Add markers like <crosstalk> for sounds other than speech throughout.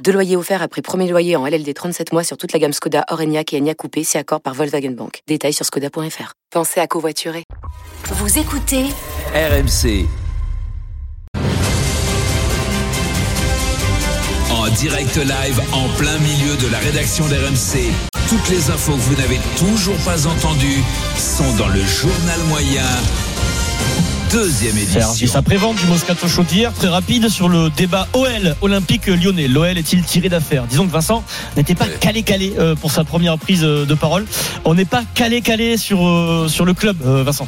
Deux loyers offerts après premier loyer en LLD 37 mois sur toute la gamme Skoda, Orenia et Enya Coupé, si accord par Volkswagen Bank. Détails sur skoda.fr. Pensez à covoiturer. Vous écoutez RMC. En direct live, en plein milieu de la rédaction d'RMC. Toutes les infos que vous n'avez toujours pas entendues sont dans le journal moyen. Deuxième édition. Après-vente du Moscato Show d'hier, très rapide sur le débat OL Olympique lyonnais. L'OL est-il tiré d'affaire? Disons que Vincent n'était pas calé-calé euh, pour sa première prise euh, de parole. On n'est pas calé-calé sur, euh, sur le club, Vincent.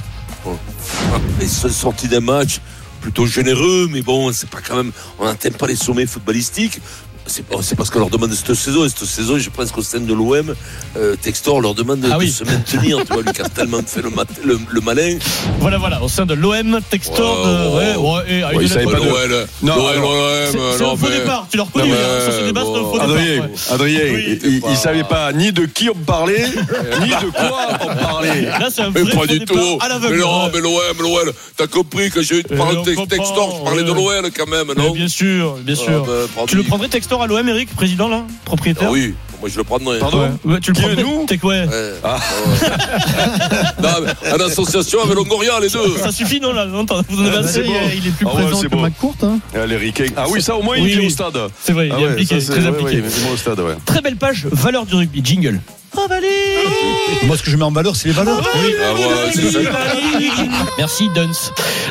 Ils sont sortis d'un match plutôt généreux, mais bon, c'est pas quand même. On n'atteint pas les sommets footballistiques. C'est pas- c'est parce qu'on leur demande cette saison. Et cette saison, je pense qu'au sein de l'OM, euh, Textor leur demande de, Ah oui. de se maintenir. tu vois, lui qui a tellement fait le, mat- le, le malin. Voilà, voilà, au sein de l'OM, Textor. Ouais, de- ouais, ouais, ouais, et avec Ouais, il une- savait pas de- l'OL, alors, l'OM, C'est faux départ, tu l'as reconnu, hein, sur ce débat, c'est un faux bon. départ. Adrien, ouais. Adrien, Oui, il, il, pas- il savait pas ni de qui on parlait, <laughs> ni de quoi on parlait. Là, c'est un Mais vrai pas faux du départ tout. à Mais l'aveugle. non, ouais. mais l'OM, l'OL. T'as compris que j'ai eu de Tex- comprend, Textor, je parlais de ouais. l'OL quand même, non? Bien sûr, bien sûr. Ah, bah, bravo. Tu le prendrais Textor? À l'OM, Eric, président là Propriétaire Ah Oui, moi je le prendrais. Pardon Ouais. Ouais, tu le prendrais nous T'es quoi Ouais. Ah. Ouais. Non, mais en association avec Longoria, les deux. Ça suffit, non là non, Vous en avez assez c'est bon. il est plus Ah ouais, présent c'est que bon. McCourt. Hein. Allez, Riquet. Ah oui, ça au moins il Oui, est oui. au stade. C'est vrai, Ah il est ouais, impliqué, ça, c'est- très ouais, impliqué. ouais, il est au stade, ouais. Très belle page, valeur du rugby, jingle. Oh, Valérie Moi, ce que je mets en valeur, c'est les valeurs. Oui. Ah ouais. Merci Duns.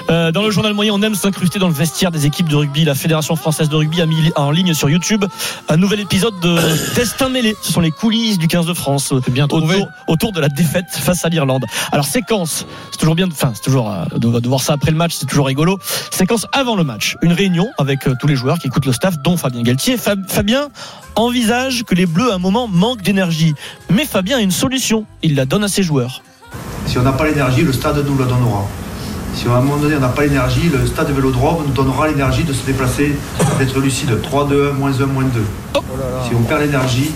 Euh, dans le journal moyen, on aime s'incruster dans le vestiaire des équipes de rugby. La Fédération française de rugby a mis en ligne sur YouTube un nouvel épisode de <coughs> Destin mêlé. Ce sont les coulisses du 15 de France bien trouvé. autour, autour de la défaite face à l'Irlande. Alors séquence, c'est toujours bien, de- enfin c'est toujours euh, de, de voir ça après le match, c'est toujours rigolo. Séquence avant le match, une réunion avec euh, tous les joueurs qui écoutent le staff, dont Fabien Galtier. Fab- Fabien envisage que les Bleus à un moment manquent d'énergie, mais Fabien a une solution. Il la donne à ses joueurs. Si on n'a pas l'énergie, le stade nous la donnera. Si à un moment donné on n'a pas l'énergie, le stade Vélodrome nous donnera l'énergie de se déplacer, d'être lucide. 3, 2, 1, moins 1, moins 2. Si on perd l'énergie,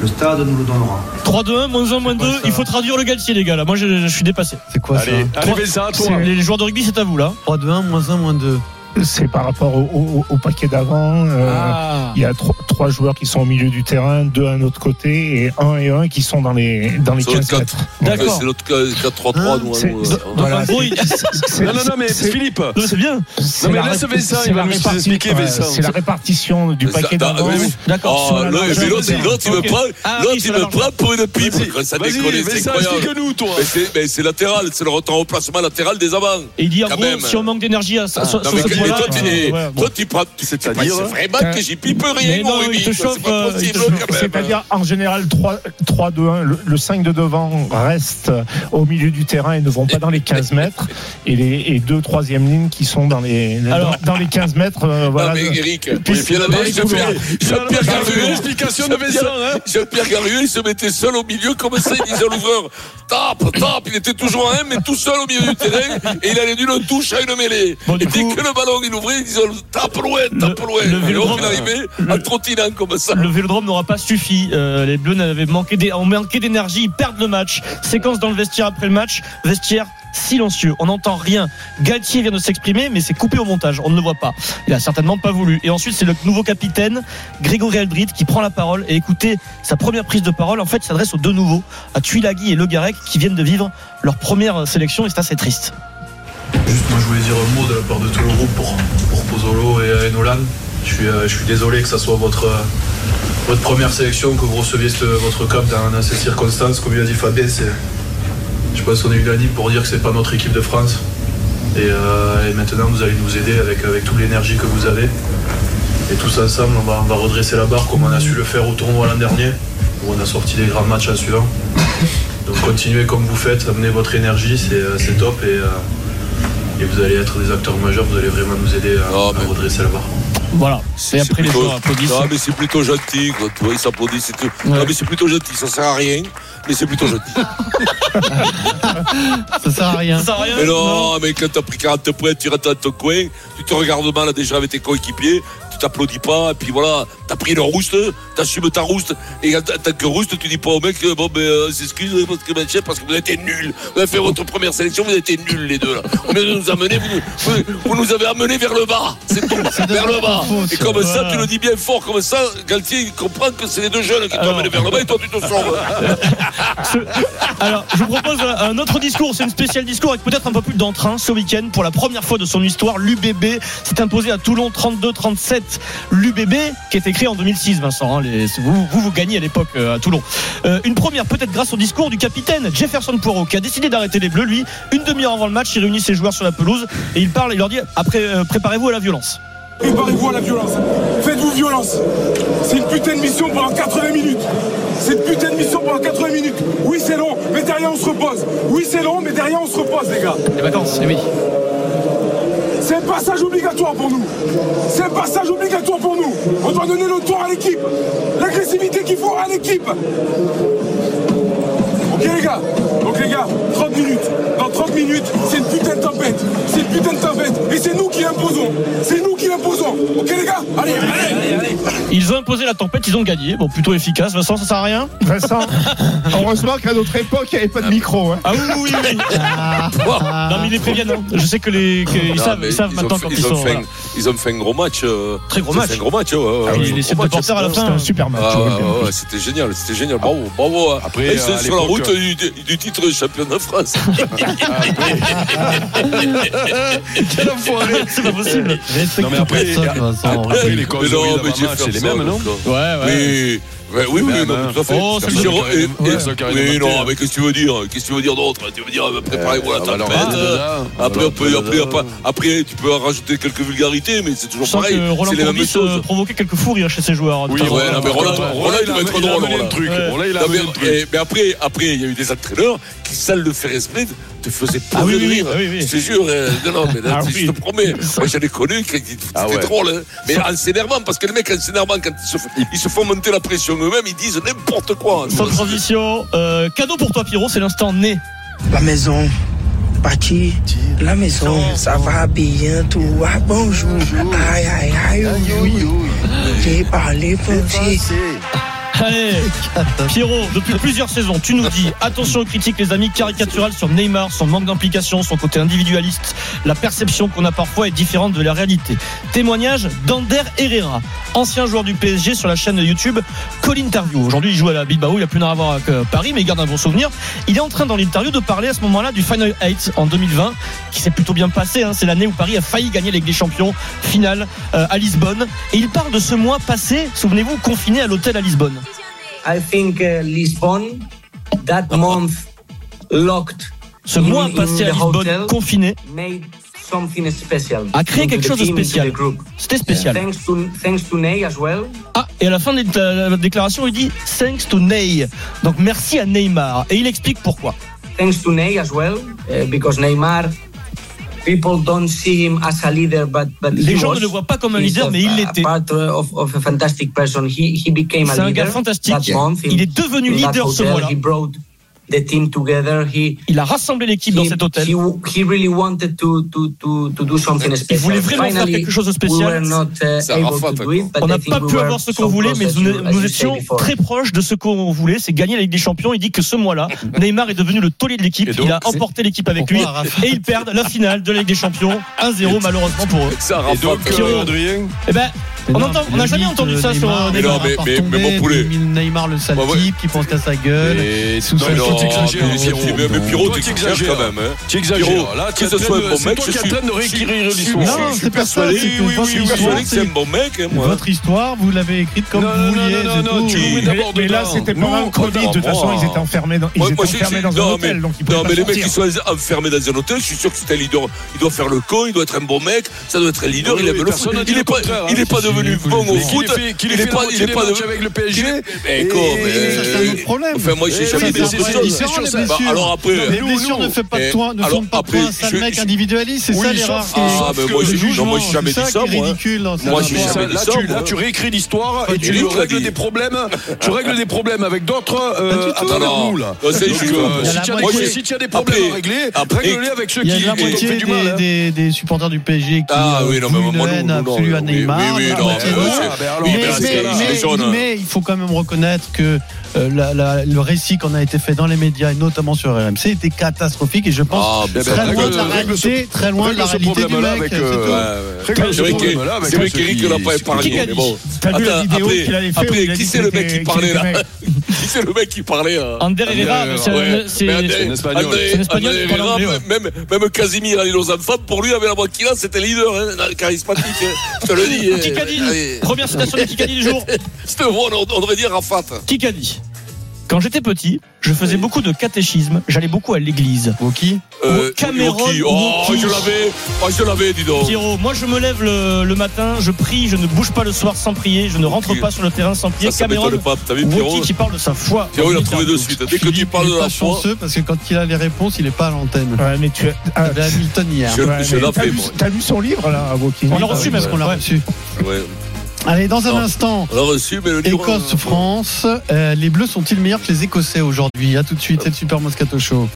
le stade nous le donnera. 3-2-1, moins 1, moins 2. Il faut traduire le Galtier, les gars. Là, moi, je, je suis dépassé. C'est quoi Allez, ça allez, à toi. Les joueurs de rugby, c'est à vous, là. 3, 2, 1, moins 1, moins 2. C'est par rapport au, au- au paquet d'avant. euh, Ah. Il y a tro- trois joueurs qui sont au milieu du terrain, deux à un autre côté et un et un qui sont dans les, dans les Sur le 15 quatre. mètres. D'accord. C'est l'autre 4-3-3, nous. C'est- nous, euh, voilà, Non, non, non, mais c'est- Philippe. Non, c'est bien. c'est mais la laisse Vincent, il va nous expliquer, Vincent. C'est la répartition du ça- paquet dans- d'avant. D'accord. Non, puis l'autre, il- me prend, Ah, l'autre, il me prend pour une pipe. Ça déconne, c'est Vincent, incroyable. explique-nous, toi. Mais c'est, latéral, c'est le retour en placement latéral des avants. Et il dit, si on manque d'énergie à Non, ce mais, toi, tu, euh, toi, tu prends, C'est-à-dire, penses vraiment que j'y pipe rien, Mais mon c'est pas euh, possible, quand même. C'est-à-dire, en général, 3-2-1, le, le 5 de devant reste au milieu du terrain et ne vont pas dans les 15 mètres. Et les deux troisième lignes qui sont dans les, Alors- dans, les 15 mètres. euh, Non, voilà. mais Eric, Jean-Pierre c'est Garrieux, l'explication de Vincent, hein. Jean-Pierre Garrieux, il se mettait seul au milieu, comme ça, il disait à l'ouvreur, tape, tape, il était toujours en 1, mais tout seul au milieu du terrain, et il allait d'une touche à une mêlée. Et dès que le ballon, il ouvrait, tape Le- et il arrivait en trottinant comme ça. Le vélodrome n'aura pas suffi. Euh, les Bleus n'avaient manqué ont manqué d'énergie. Ils perdent le match. Séquence dans le vestiaire après le match. Vestiaire silencieux. On n'entend rien. Galtier vient de s'exprimer, mais c'est coupé au montage. On ne le voit pas. Il a certainement pas voulu. Et ensuite, c'est le nouveau capitaine, Grégory Aldrit, qui prend la parole. Et écoutez, sa première prise de parole, en fait, s'adresse aux deux nouveaux, à Tuilagi et Le Garec, qui viennent de vivre leur première sélection. Et c'est assez triste. Un mot de la part de tout le groupe pour, pour Pozzolo et, et Nolan. Je suis, euh, je suis désolé que ça soit votre, euh, votre première sélection, que vous receviez ce- votre cap dans, ces circonstances. Comme il a dit Fabien, je pense qu'on est unanime pour dire que c'est pas notre équipe de France. Et, euh, et maintenant, vous allez nous aider avec, avec toute l'énergie que vous avez. Et tous ensemble, on va, on va redresser la barre comme on a su le faire au tournoi l'an dernier, où on a sorti des grands matchs en suivant. Donc continuez comme vous faites, amenez votre énergie, c'est, top. Et, et vous allez être des acteurs majeurs, vous allez vraiment nous aider à, Oh, à mais- redresser la barre. Voilà. Et après, les plutôt- joueurs applaudissent. Non, mais c'est plutôt gentil. Quand tu vois, ils s'applaudissent. c'est tout. Non, mais c'est plutôt gentil. Ça sert à rien. Mais c'est plutôt gentil. <laughs> Ça sert à rien. Ça sert à rien. mais non, mais quand t'as pris 40 points, tu rentres dans ton coin, tu te regardes mal déjà avec tes coéquipiers, tu t'applaudis pas, et puis voilà, t'as pris le rouste, t'assumes ta rouste, et en tant que rouste, tu dis pas au mec, euh, bon, ben, euh, s'excuse parce que, ben, parce que vous été nuls. Vous avez fait votre première sélection, vous été nuls, les deux, là. Au lieu de nous amener, vous, vous, vous nous avez amenés vers le bas. C'est tout. vers le bas. faute, Et comme ça, tu le dis bien fort, comme ça, Galtier, il comprend que c'est les deux jeunes qui t'ont amené vers le bas, et toi, tu te sors. Ce- Alors, je vous propose un autre discours. C'est une spéciale discours avec peut-être un peu plus d'entrain ce week-end. Pour la première fois de son histoire, l'UBB s'est imposé à Toulon 32-37. L'UBB qui est écrit en 2006, Vincent. hein, les- vous, vous, vous gagnez à l'époque euh, à Toulon. Euh, une première peut-être grâce au discours du capitaine Jefferson Poirot qui a décidé d'arrêter les Bleus. Lui, une demi-heure avant le match, il réunit ses joueurs sur la pelouse et il parle. Il leur dit après, euh, préparez-vous à la violence. Préparez-vous à la violence. Faites-vous violence. C'est une putain de mission pendant 80 minutes. C'est une putain de mission pendant 80 minutes. Oui, c'est long, mais derrière on se repose. Oui, c'est long, mais derrière on se repose, les gars. Les vacances, eh oui. C'est un passage obligatoire pour nous. C'est passage obligatoire pour nous. On doit donner le tour à l'équipe. L'agressivité qu'il faut à l'équipe. Ok les gars Donc les gars, 30 minutes. Dans 30 minutes, c'est une putain de tempête. C'est une putain de tempête. Et c'est nous qui l'imposons. Ok les gars Allez, allez, allez. Ils ont imposé la tempête, ils ont gagné. Bon, plutôt efficace. Vincent, ça sert à rien? Vincent, <laughs> heureusement qu'à notre époque, il n'y avait pas de micro. hein. Ah oui, oui, oui. non, mais ils les préviennent. hein. Je sais que les, que ils Non, savent, mais ils savent ont maintenant fait- quand ils, ils ont sont. fait, voilà. ils ont fait un gros match. euh, Très gros ils ont match. un gros match. ouais, ouais, Ah les un gros match, porteurs à la c'était- fin. C'était un super match. Ah, je ouais, ouais, c'était génial, c'était génial. Bravo, bravo. hein. Après, Et ils sont à sur la l'époque- route du, du titre de champion de France. <laughs> <laughs> Quel enfoiré C'est pas possible. Non, mais après, après, les causes non, mais les mêmes, non Ouais, ouais. Oui, oui, oui, hein. tout à fait. Oh, Oui, non, mais qu'est-ce que tu veux dire Qu'est-ce que tu veux dire d'autre Tu veux dire, euh, préparez-vous à la Euh, tempête. Euh, Après, on peut, alors, après, Radada. après, après, tu peux rajouter quelques vulgarités, mais c'est toujours pareil. C'est les mêmes euh, choses. provoquait quelques fous rires chez ses joueurs. Oui, ouais, non, mais Roland- il va être drôle, Roland. il a truc. mais après, après, il y a eu des entraîneurs qui, sans le faire esprit, te faisaient Ah oui, de oui, rire. oui, oui. Je te jure, euh, non, mais là, Ah je oui. te promets, moi j'en ai connu, qui- Ah ouais. drôle, hein. mais en s'énervant, parce que les mecs en s'énervant, quand ils se, f- ils se font monter la pression eux-mêmes, ils disent n'importe quoi. Sans transition, euh, cadeau pour toi, Pierrot, c'est l'instant né. La maison, Pachi, la maison, ça va bien, tout va bonjour. Aïe, aïe, aïe, oui. J'ai parlé français. Allez, Pierrot, depuis plusieurs saisons, tu nous dis attention aux critiques, les amis, caricaturales sur Neymar, son manque d'implication, son côté individualiste. La perception qu'on a parfois est différente de la réalité. Témoignage d'Ander Herrera, ancien joueur du PSG sur la chaîne YouTube Call Interview. Aujourd'hui, il joue à la Bilbao, il a plus rien à voir avec euh, Paris, mais il garde un bon souvenir. Il est en train dans l'interview de parler à ce moment-là du Final 8 en 2020, qui s'est plutôt bien passé. hein. C'est l'année où Paris a failli gagner Ligue des Champions finale euh, à Lisbonne. Et il parle de ce mois passé, souvenez-vous, confiné à l'hôtel à Lisbonne. I think uh, Lisbon, that month locked Ce in- mois passé à the Lisbonne, hotel confiné, made something special. a créé quelque chose de spécial. C'était spécial. Thanks to thanks to Ney as well. Ah, et à la fin de la déclaration, il dit thanks to Ney. Donc merci à Neymar. Et il explique pourquoi. Thanks to Ney as well, uh, because Neymar. People don't see him as a leader, but but Les gens was. ne le voient pas comme un leader, mais il l'était. Part of, of a fantastic person. He he became a C'est un leader. gars fantastique. that month Il est devenu leader ce mois-là. He brought the team together. He Il a rassemblé l'équipe dans cet hôtel. he, he really wanted to, to, to, to do something special. Il voulait vraiment faire quelque chose de We spécial. were not uh, C'est able Arafat, to do it, but On n'a pas we pu were avoir ce qu'on so voulait, close mais nous, you- étions très proches de ce qu'on voulait, c'est gagner la Ligue des Champions. Il dit que ce mois-là, <laughs> Neymar est devenu le taulier de l'équipe. Il a emporté l'équipe avec lui et ils perdent la finale de la Ligue des Champions 1-0 malheureusement pour eux. Ça, Et donc, euh, Eh ben, on n'a jamais entendu ça sur Neymar, euh, Mais non, Neymar. mais- part mais- tomber, mais mon poulet. 2000 Neymar le sale ouais. type qui pense qu'à sa gueule. Mais Pierrot. Toi, t'exagères t'exagères. quand même, hein. Tu exagères. Là, que tu ce soit un bon c'est mec, toi je qui es en suis- train de réécrire je suis- l'histoire. Non, je suis c'est pas persuadé- que c'est un bon mec, hein. Votre histoire, vous l'avez écrite comme vous non, vouliez. non, tu Mais, là, c'était Nous, le Covid. De toute façon, ils étaient enfermés dans, un hôtel, Non, pas mais les mecs qui sont enfermés dans un hôtel, je suis sûr que c'est un leader. Il doit faire le con, il doit être un bon mec, ça doit être un leader. Il aime le foot. Il le est pas, contraire, devenu bon au foot. Il est fait pas, la il moitié est des pas matchs de- avec le PSG. Mais quoi, ça, c'est un autre problème. Enfin, moi, j'ai Ça, jamais différent, les Bah, alors après, Les nous, blessures ne font pas de eh, toi, un sale mec individualiste, c'est ça qui est- Ah, moi, j'ai- jamais dit ça moi. j'ai jamais dit ça, là, tu réécris l'histoire et tu règles des problèmes. Tu règles des problèmes avec d'autres euh, à travers nous là. euh, si tu as des- problèmes à régler, après- règle-les avec ceux qui moitié fait du mal. des, hein. supporters du PSG qui Ah euh, oui, non, mais absolue à Neymar. oui, oui, mais Ah, ben ben, il faut quand même reconnaître que euh, la- la- le récit qu'on a été fait dans les médias et notamment sur RMC était catastrophique et je pense Ah, très ben, loin de la ce- réalité, très loin de la réalité du mec. c'est euh, vrai qu'Eric qui- l'a pas épargné. T'as vu la vidéo après- qu'il avait fait Après, qui c'est le mec qui parlait là mec Qui c'est le mec qui parlait là Ander Herrera, c'est Ouais. un- Espagnol. André- C'est un Espagnol, André il parle Herrera, même, même Casimir et nos enfants, pour lui, avec la Moquila, c'était leader, hein, charismatique. hein. Je te le dis. hein. Kikadi, Allez. première citation de Kikadi du jour. <laughs> C'était bon, on on devrait dire Rafat. Kikadi. Quand j'étais petit, je faisais beaucoup de catéchisme, j'allais beaucoup à l'église. Woki? Euh, Cameron Yoki. Oh, Woki. je l'avais. Oh, je l'avais, dis donc. Pierrot, moi je me lève le, le matin, je prie, je ne bouge pas le soir sans prier, je ne rentre pas sur le terrain sans prier. Ça, ça Cameron m'étonne pas. T'as vu, Pierrot Woki qui parle de sa foi. Pierrot, il a trouvé de suite. Dès que tu parles de la pas foi. chanceux parce que quand il a les réponses, il est pas à l'antenne. Ouais, mais tu as. ah, Hamilton hier. Je- ouais, je mais l'ai T'as fait, t'as vu son livre? Là, Woki On l'a reçu Parce même. qu'on l'a reçu? Ouais. Allez, dans un Non. instant. Écosse-France, euh, les Bleus sont-ils meilleurs que les Écossais aujourd'hui? À tout de suite, c'est le Super Moscato Show.